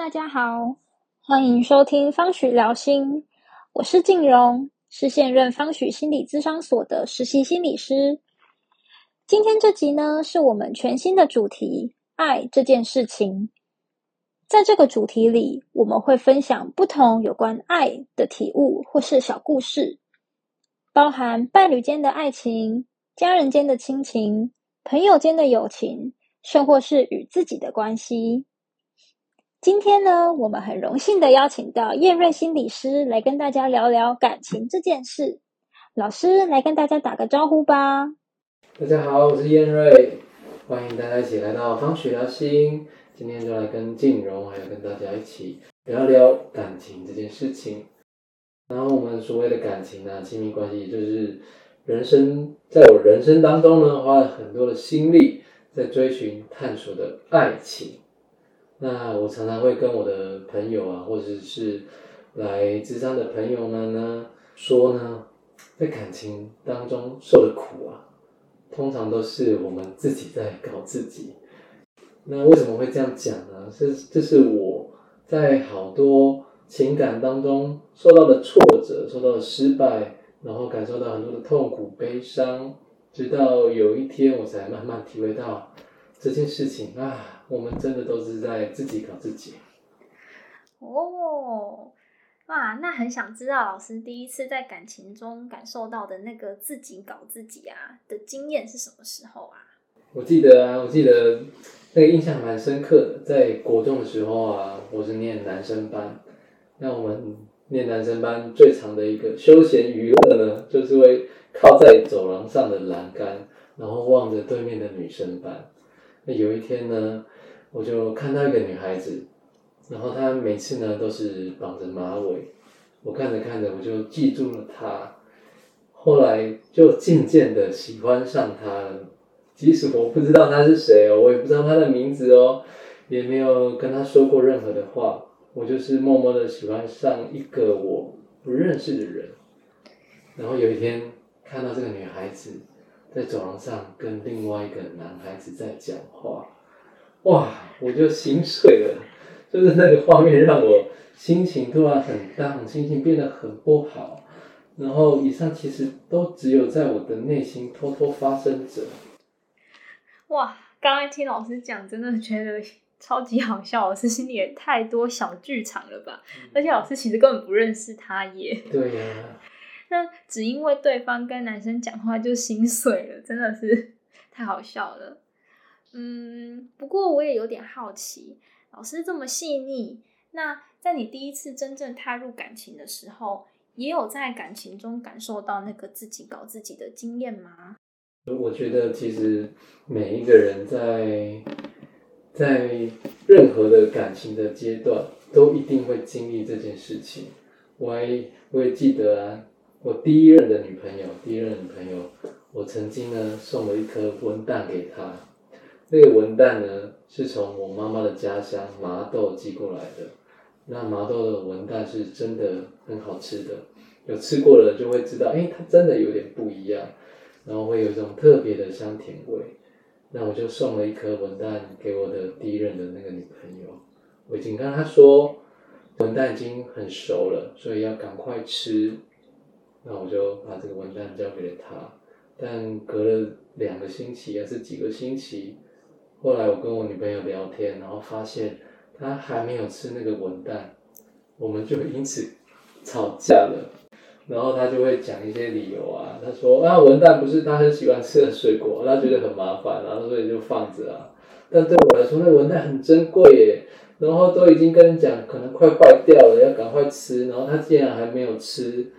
大家好，欢迎收听方许聊心，我是静荣，是现任方许心理咨商所的实习心理师。今天这集呢，是我们全新的主题——爱这件事情。在这个主题里，我们会分享不同有关爱的体悟或是小故事，包含伴侣间的爱情、家人间的亲情、朋友间的友情，甚或是与自己的关系。今天呢，我们很荣幸的邀请到燕瑞心理师来跟大家聊聊感情这件事。老师来跟大家打个招呼吧。大家好，我是燕瑞，欢迎大家一起来到方学聊心。今天就来跟静荣，还有跟大家一起聊聊感情这件事情。然后我们所谓的感情啊，亲密关系，就是人生在我人生当中呢，花了很多的心力在追寻探索的爱情。那我常常会跟我的朋友啊，或者是来咨商的朋友们呢说呢，在感情当中受的苦啊，通常都是我们自己在搞自己。那为什么会这样讲呢？这这是我在好多情感当中受到的挫折、受到的失败，然后感受到很多的痛苦、悲伤，直到有一天我才慢慢体会到这件事情啊。我们真的都是在自己搞自己。哦，哇，那很想知道老师第一次在感情中感受到的那个自己搞自己啊的经验是什么时候啊？我记得啊，我记得那个印象蛮深刻的，在国中的时候啊，我是念男生班。那我们念男生班最长的一个休闲娱乐呢，就是会靠在走廊上的栏杆，然后望着对面的女生班。那有一天呢？我就看到一个女孩子，然后她每次呢都是绑着马尾，我看着看着我就记住了她，后来就渐渐的喜欢上她了。即使我不知道她是谁哦，我也不知道她的名字哦，也没有跟她说过任何的话，我就是默默的喜欢上一个我不认识的人。然后有一天看到这个女孩子在走廊上跟另外一个男孩子在讲话。哇！我就心碎了，就是那个画面让我心情突然很 down，心情变得很不好。然后以上其实都只有在我的内心偷偷发生着。哇！刚刚听老师讲，真的觉得超级好笑。老师心里也太多小剧场了吧？而且老师其实根本不认识他耶。对呀。那只因为对方跟男生讲话就心碎了，真的是 太好笑了。嗯，不过我也有点好奇，老师这么细腻，那在你第一次真正踏入感情的时候，也有在感情中感受到那个自己搞自己的经验吗？我觉得其实每一个人在在任何的感情的阶段，都一定会经历这件事情。我还我也记得啊，我第一任的女朋友，第一任女朋友，我曾经呢送了一颗温蛋给她。那个文旦呢，是从我妈妈的家乡麻豆寄过来的。那麻豆的文旦是真的很好吃的，有吃过了就会知道，哎，它真的有点不一样，然后会有一种特别的香甜味。那我就送了一颗文旦给我的第一任的那个女朋友，我已经跟她说，文旦已经很熟了，所以要赶快吃。那我就把这个文旦交给了他，但隔了两个星期还是几个星期。后来我跟我女朋友聊天，然后发现她还没有吃那个文旦，我们就因此吵架了。然后她就会讲一些理由啊，她说啊文旦不是她很喜欢吃的水果，她觉得很麻烦，然后所以就放着啊。但对我来说，那文旦很珍贵耶，然后都已经跟你讲可能快坏掉了，要赶快吃，然后她竟然还没有吃，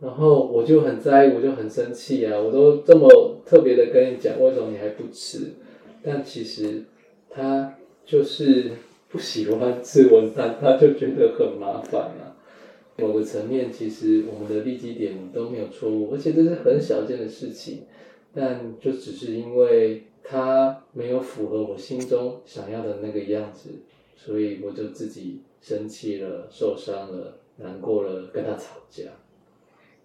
然后我就很在意，我就很生气啊，我都这么特别的跟你讲，为什么你还不吃？但其实他就是不喜欢吃文旦，他就觉得很麻烦啊。某个层面，其实我们的利基点都没有错误，而且这是很小件的事情，但就只是因为他没有符合我心中想要的那个样子，所以我就自己生气了、受伤了、难过了，跟他吵架。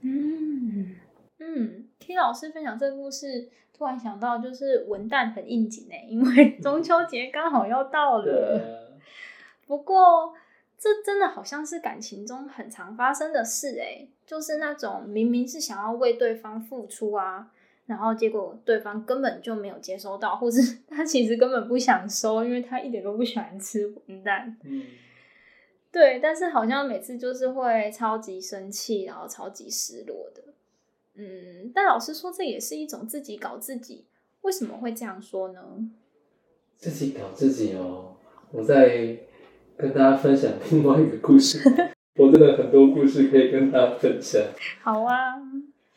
嗯嗯，听老师分享这个故事。突然想到，就是文旦很应景哎，因为 中秋节刚好要到了。不过这真的好像是感情中很常发生的事诶，就是那种明明是想要为对方付出啊，然后结果对方根本就没有接收到，或是 他其实根本不想收，因为他一点都不喜欢吃文蛋。嗯，对，但是好像每次就是会超级生气，然后超级失落的。嗯，但老师说这也是一种自己搞自己，为什么会这样说呢？自己搞自己哦。我在跟大家分享 另外一个故事，我真的很多故事可以跟大家分享。好啊，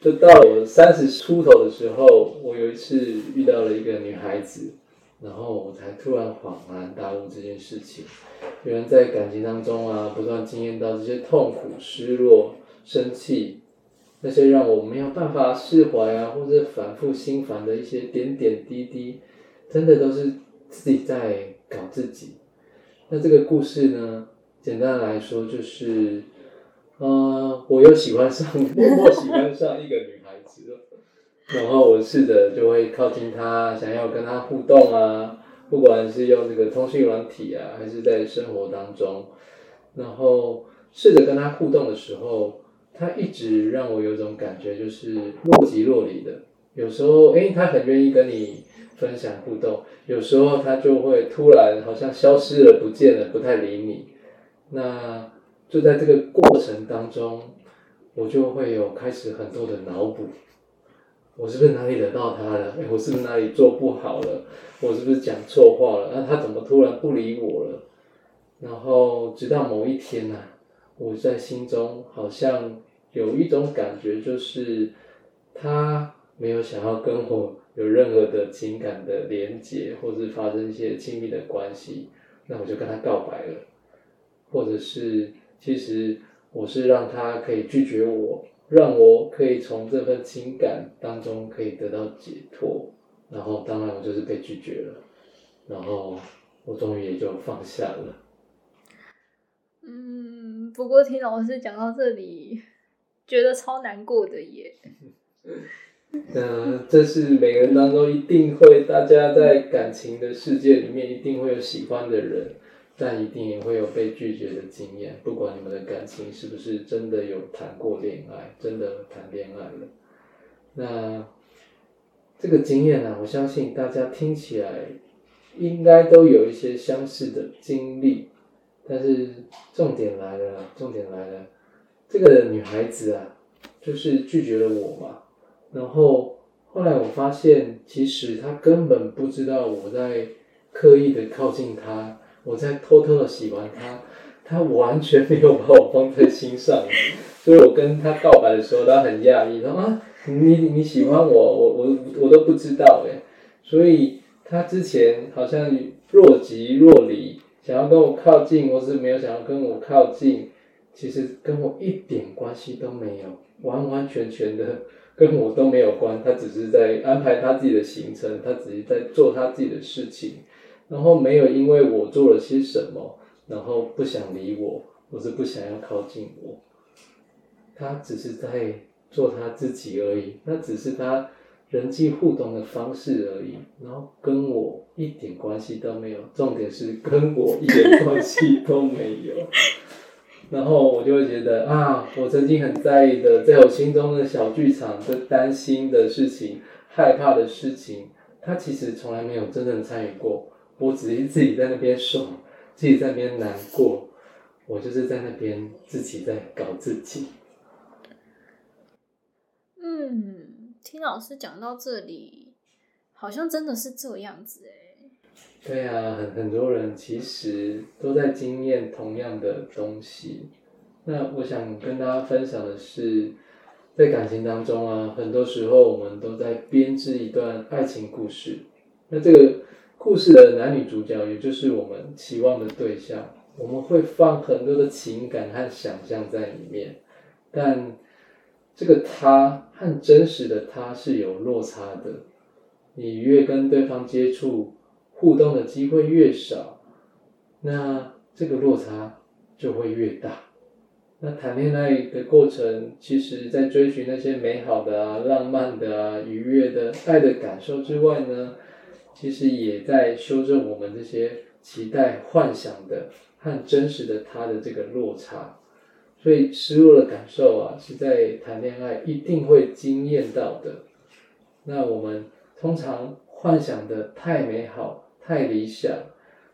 就到我三十出头的时候，我有一次遇到了一个女孩子，然后我才突然恍然大悟这件事情。原来在感情当中啊，不断经验到这些痛苦、失落、生气，那些让我没有办法释怀啊，或者反复心烦的一些点点滴滴，真的都是自己在搞自己。那这个故事呢，简单来说就是，呃，我又喜欢上，默默喜欢上一个女。然后我试着就会靠近他，想要跟他互动啊，不管是用这个通讯软体啊，还是在生活当中，然后试着跟他互动的时候，他一直让我有种感觉，就是若即若离的。有时候，诶，她很愿意跟你分享互动，有时候他就会突然好像消失了、不见了，不太理你。那就在这个过程当中，我就会有开始很多的脑补。我是不是哪里惹到他了？哎，我是不是哪里做不好了？我是不是讲错话了？那、他怎么突然不理我了？然后直到某一天呐、我在心中好像有一种感觉，就是他没有想要跟我有任何的情感的连接，或是发生一些亲密的关系，那我就跟他告白了，或者是其实我是让他可以拒绝我，让我可以从这份情感当中可以得到解脱，然后当然我就是被拒绝了，然后我终于也就放下了。嗯，不过听老师讲到这里，觉得超难过的耶。那这是每个人当中一定会，大家在感情的世界里面一定会有喜欢的人，但一定也会有被拒绝的经验。不管你们的感情是不是真的有谈过恋爱，真的谈恋爱了，那这个经验呢、我相信大家听起来应该都有一些相似的经历。但是重点来了，重点来了，这个女孩子啊，就是拒绝了我嘛。然后后来我发现，其实她根本不知道我在刻意的靠近她，我在偷偷的喜欢他，他完全没有把我放在心上。所以我跟他告白的时候，他很讶异，他说啊，你你喜欢我，我我我都不知道哎。所以他之前好像若即若离，想要跟我靠近，或是没有想要跟我靠近，其实跟我一点关系都没有，完完全全的。跟我都没有关，他只是在安排他自己的行程，他只是在做他自己的事情，然后没有因为我做了些什么，然后不想理我，或是不想要靠近我，他只是在做他自己而已，那只是他人际互动的方式而已，然后跟我一点关系都没有，重点是跟我一点关系都没有。然后我就会觉得啊，我曾经很在意的，在我心中的小剧场的担心的事情、害怕的事情，他其实从来没有真正参与过。我只是自己在那边爽，自己在那边难过，我就是在那边自己在搞自己。嗯，听老师讲到这里，好像真的是这样子哎。对啊，很很多人其实都在经验同样的东西。那我想跟大家分享的是，在感情当中啊，很多时候我们都在编织一段爱情故事。那这个故事的男女主角，也就是我们期望的对象，我们会放很多的情感和想象在里面，但这个他和真实的他是有落差的。你越跟对方接触，互动的机会越少，那这个落差就会越大。那谈恋爱的过程，其实在追寻那些美好的啊、浪漫的啊、愉悦的爱的感受之外呢，其实也在修正我们这些期待幻想的和真实的他的这个落差，所以失落的感受啊，是在谈恋爱一定会惊艳到的。那我们通常幻想的太美好、太理想，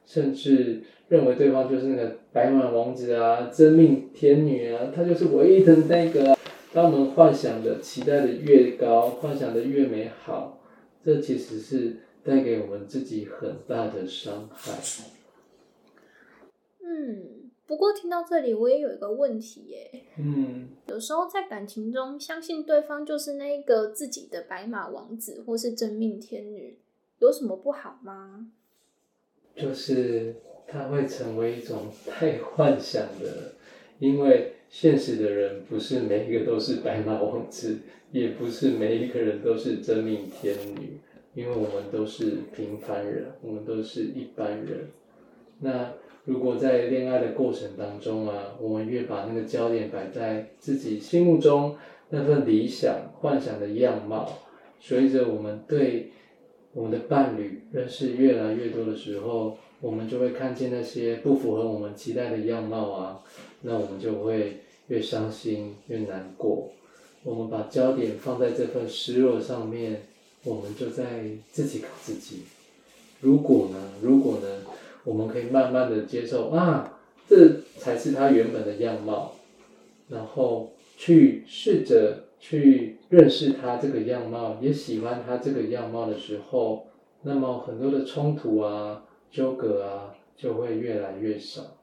甚至认为对方就是那个白马王子啊、真命天女啊，他就是唯一的那个。当我们幻想的、期待的越高，幻想的越美好，这其实是带给我们自己很大的伤害。嗯，不过听到这里，我也有一个问题耶。嗯，有时候在感情中，相信对方就是那个自己的白马王子或是真命天女，有什么不好吗？就是它会成为一种太幻想的，因为。现实的人不是每一个都是白马王子，也不是每一个人都是真命天女，因为我们都是平凡人，我们都是一般人。那如果在恋爱的过程当中啊，我们越把那个焦点摆在自己心目中那份理想、幻想的样貌，随着我们对我们的伴侣认识越来越多的时候，我们就会看见那些不符合我们期待的样貌啊，那我们就会。越伤心越难过，我们把焦点放在这份失落上面，我们就在自己搞自己。如果呢？如果呢？我们可以慢慢的接受啊，这才是他原本的样貌，然后去试着去认识他这个样貌，也喜欢他这个样貌的时候，那么很多的冲突啊、纠葛啊就会越来越少。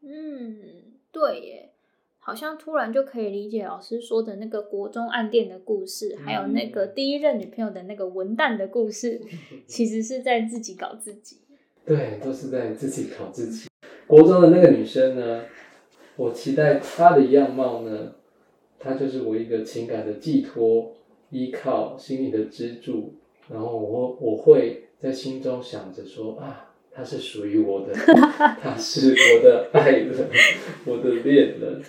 嗯，对耶。好像突然就可以理解老师说的那个国中暗恋的故事，还有那个第一任女朋友的那个文旦的故事，其实是在自己搞自己。对，都是在自己搞自己。国中的那个女生呢，我期待她的样貌呢，她就是我一个情感的寄托、依靠、心理的支柱。然后我我会在心中想着说啊，她是属于我的，她是我的爱人，我的恋人。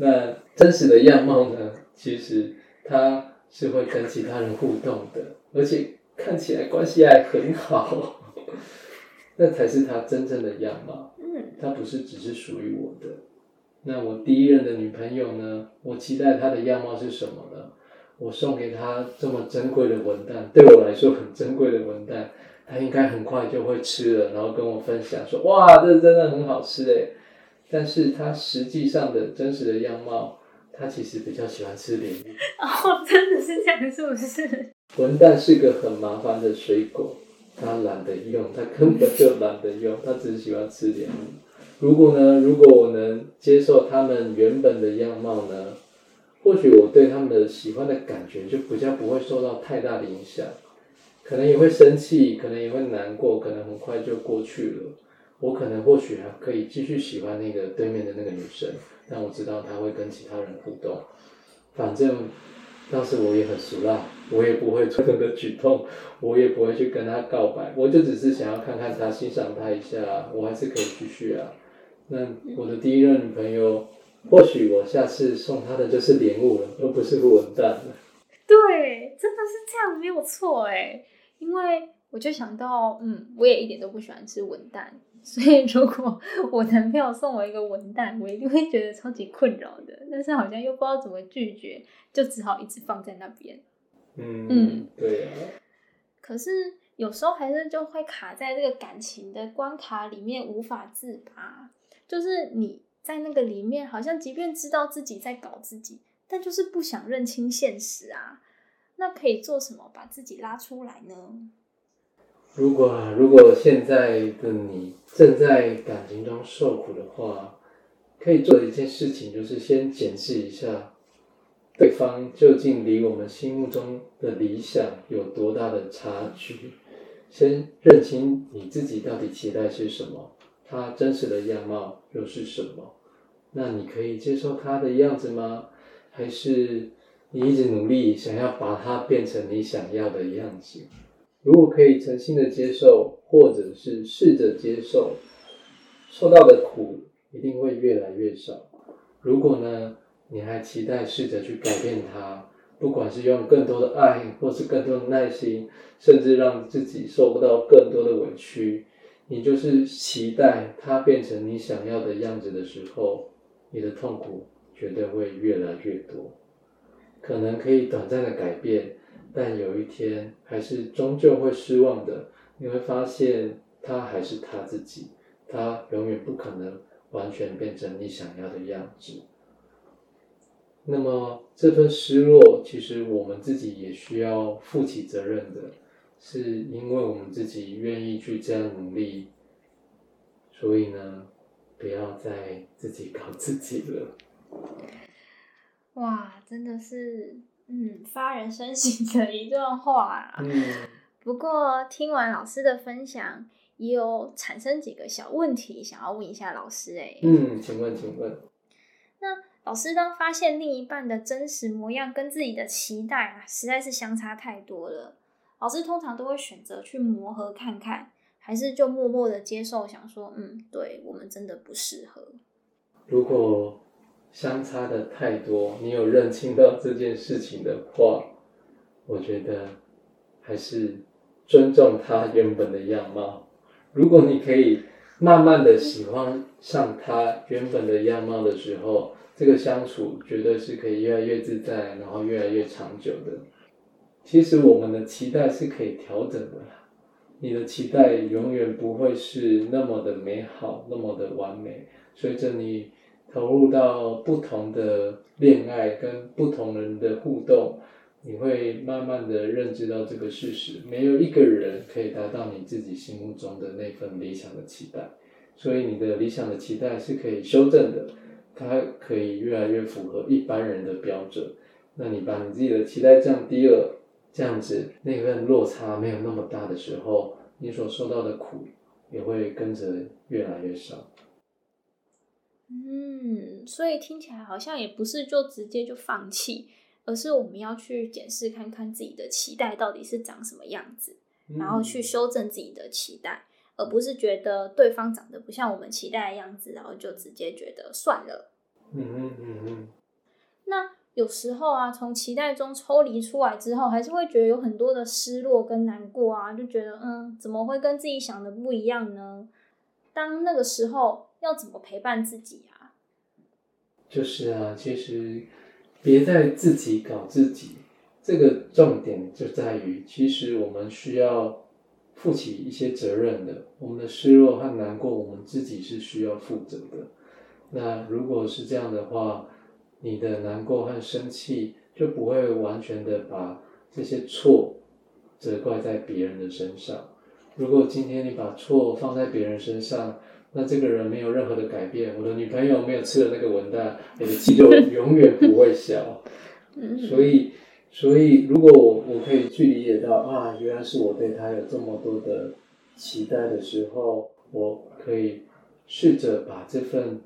那真实的样貌呢？其实他是会跟其他人互动的，而且看起来关系还很好，那才是他真正的样貌。嗯，他不是只是属于我的。那我第一任的女朋友呢？我期待她的样貌是什么呢？我送给她这么珍贵的文旦，对我来说很珍贵的文旦，她应该很快就会吃了，然后跟我分享说：“哇，这真的很好吃诶。但是他实际上的真实的样貌，他其实比较喜欢吃莲雾。哦，真的是这样，是不是？文旦是个很麻烦的水果，他懒得用，他根本就懒得用，他只喜欢吃莲雾。如果呢，如果我能接受他们原本的样貌呢，或许我对他们的喜欢的感觉就比较不会受到太大的影响，可能也会生气，可能也会难过，可能很快就过去了。我可能或许还可以继续喜欢那个对面的那个女生，但我知道她会跟其他人互动。反正当时我也很俗辣，我也不会做这个举动，我也不会去跟她告白，我就只是想要看看她，欣赏她一下，我还是可以继续啊。那我的第一任女朋友，或许我下次送她的就是莲雾了，而不是个文旦了。对，真的是这样，没有错哎，因为我就想到，嗯，我也一点都不喜欢吃文旦。所以，如果我男朋友送我一个文蛋，我一定会觉得超级困扰的。但是好像又不知道怎么拒绝，就只好一直放在那边。嗯嗯，对啊。可是有时候还是就会卡在这个感情的关卡里面无法自拔。就是你在那个里面，好像即便知道自己在搞自己，但就是不想认清现实啊。那可以做什么把自己拉出来呢？如果啊，如果现在的你正在感情中受苦的话，可以做的一件事情就是先检视一下对方究竟离我们心目中的理想有多大的差距，先认清你自己到底期待是什么，他真实的样貌又是什么？那你可以接受他的样子吗？还是你一直努力想要把他变成你想要的样子？如果可以诚心的接受，或者是试着接受，受到的苦一定会越来越少。如果呢，你还期待试着去改变它，不管是用更多的爱，或是更多的耐心，甚至让自己受不到更多的委屈，你就是期待它变成你想要的样子的时候，你的痛苦绝对会越来越多。可能可以短暂的改变，但有一天还是终究会失望的。你会发现，他还是他自己，他永远不可能完全变成你想要的样子。那么这份失落，其实我们自己也需要负起责任的，是因为我们自己愿意去这样努力，所以呢，不要再自己搞自己了。哇，真的是，嗯，发人深省的一段话。嗯，不过听完老师的分享，也有产生几个小问题，想要问一下老师。哎，嗯，请问，请问，那老师当发现另一半的真实模样跟自己的期待啊，实在是相差太多了，老师通常都会选择去磨合看看，还是就默默的接受，想说，嗯，对我们真的不适合。如果相差的太多，你有认清到这件事情的话，我觉得还是尊重他原本的样貌。如果你可以慢慢的喜欢上他原本的样貌的时候，这个相处绝对是可以越来越自在，然后越来越长久的。其实我们的期待是可以调整的，你的期待永远不会是那么的美好，那么的完美。随着你。投入到不同的恋爱跟不同人的互动，你会慢慢的认知到这个事实：没有一个人可以达到你自己心目中的那份理想的期待。所以你的理想的期待是可以修正的，它可以越来越符合一般人的标准。那你把你自己的期待降低了，这样子那份落差没有那么大的时候，你所受到的苦也会跟着越来越少。嗯，所以听起来好像也不是就直接就放弃，而是我们要去检视看看自己的期待到底是长什么样子，然后去修正自己的期待，而不是觉得对方长得不像我们期待的样子，然后就直接觉得算了。嗯嗯嗯嗯。那有时候啊，从期待中抽离出来之后，还是会觉得有很多的失落跟难过啊，就觉得嗯，怎么会跟自己想的不一样呢？当那个时候。要怎么陪伴自己啊？就是啊，其实别再自己搞自己。这个重点就在于，其实我们需要负起一些责任的。我们的失落和难过，我们自己是需要负责的。那如果是这样的话，你的难过和生气就不会完全的把这些错责怪在别人的身上。如果今天你把错放在别人身上，那这个人没有任何的改变，我的女朋友没有吃了那个文蛋，我的气就永远不会消。所以，所以如果我我可以去理解到啊，原来是我对他有这么多的期待的时候，我可以试着把这份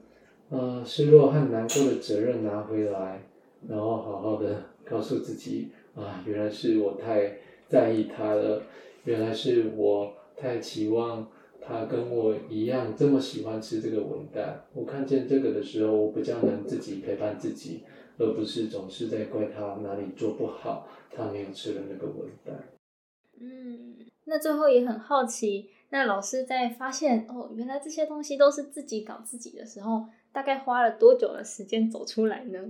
呃失落和难过的责任拿回来，然后好好的告诉自己啊，原来是我太在意他了，原来是我太期望。他跟我一样这么喜欢吃这个文旦，我看见这个的时候，我比较能自己陪伴自己，而不是总是在怪他哪里做不好，他没有吃了那个文旦。嗯，那最后也很好奇，那老师在发现哦，原来这些东西都是自己搞自己的时候，大概花了多久的时间走出来呢？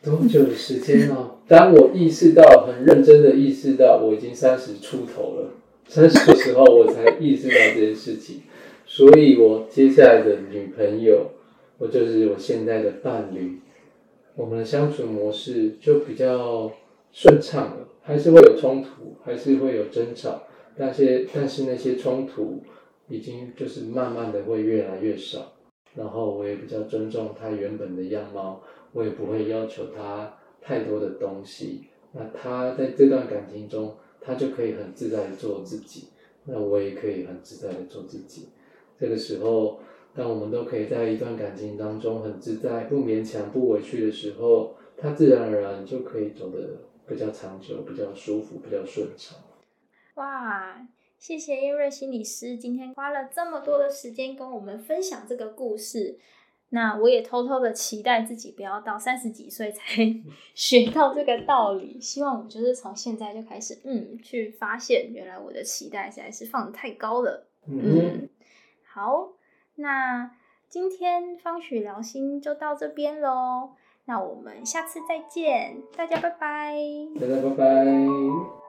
多久的时间哦？当我意识到，很认真的意识到，我已经三十出头了。三十的时候，我才意识到这件事情，所以我接下来的女朋友，我就是我现在的伴侣，我们的相处模式就比较顺畅了，还是会有冲突，还是会有争吵，但是但是那些冲突已经就是慢慢的会越来越少，然后我也比较尊重他原本的样貌，我也不会要求他太多的东西，那他在这段感情中。他就可以很自在的做自己，那我也可以很自在的做自己。这个时候，当我们都可以在一段感情当中很自在、不勉强、不委屈的时候，他自然而然就可以走得比较长久、比较舒服、比较顺畅。哇，谢谢叶瑞心理师今天花了这么多的时间跟我们分享这个故事。那我也偷偷的期待自己不要到三十几岁才 学到这个道理，希望我就是从现在就开始，嗯，去发现原来我的期待实在是放的太高了，嗯。好，那今天方许聊心就到这边喽。那我们下次再见，大家拜拜。大家拜拜。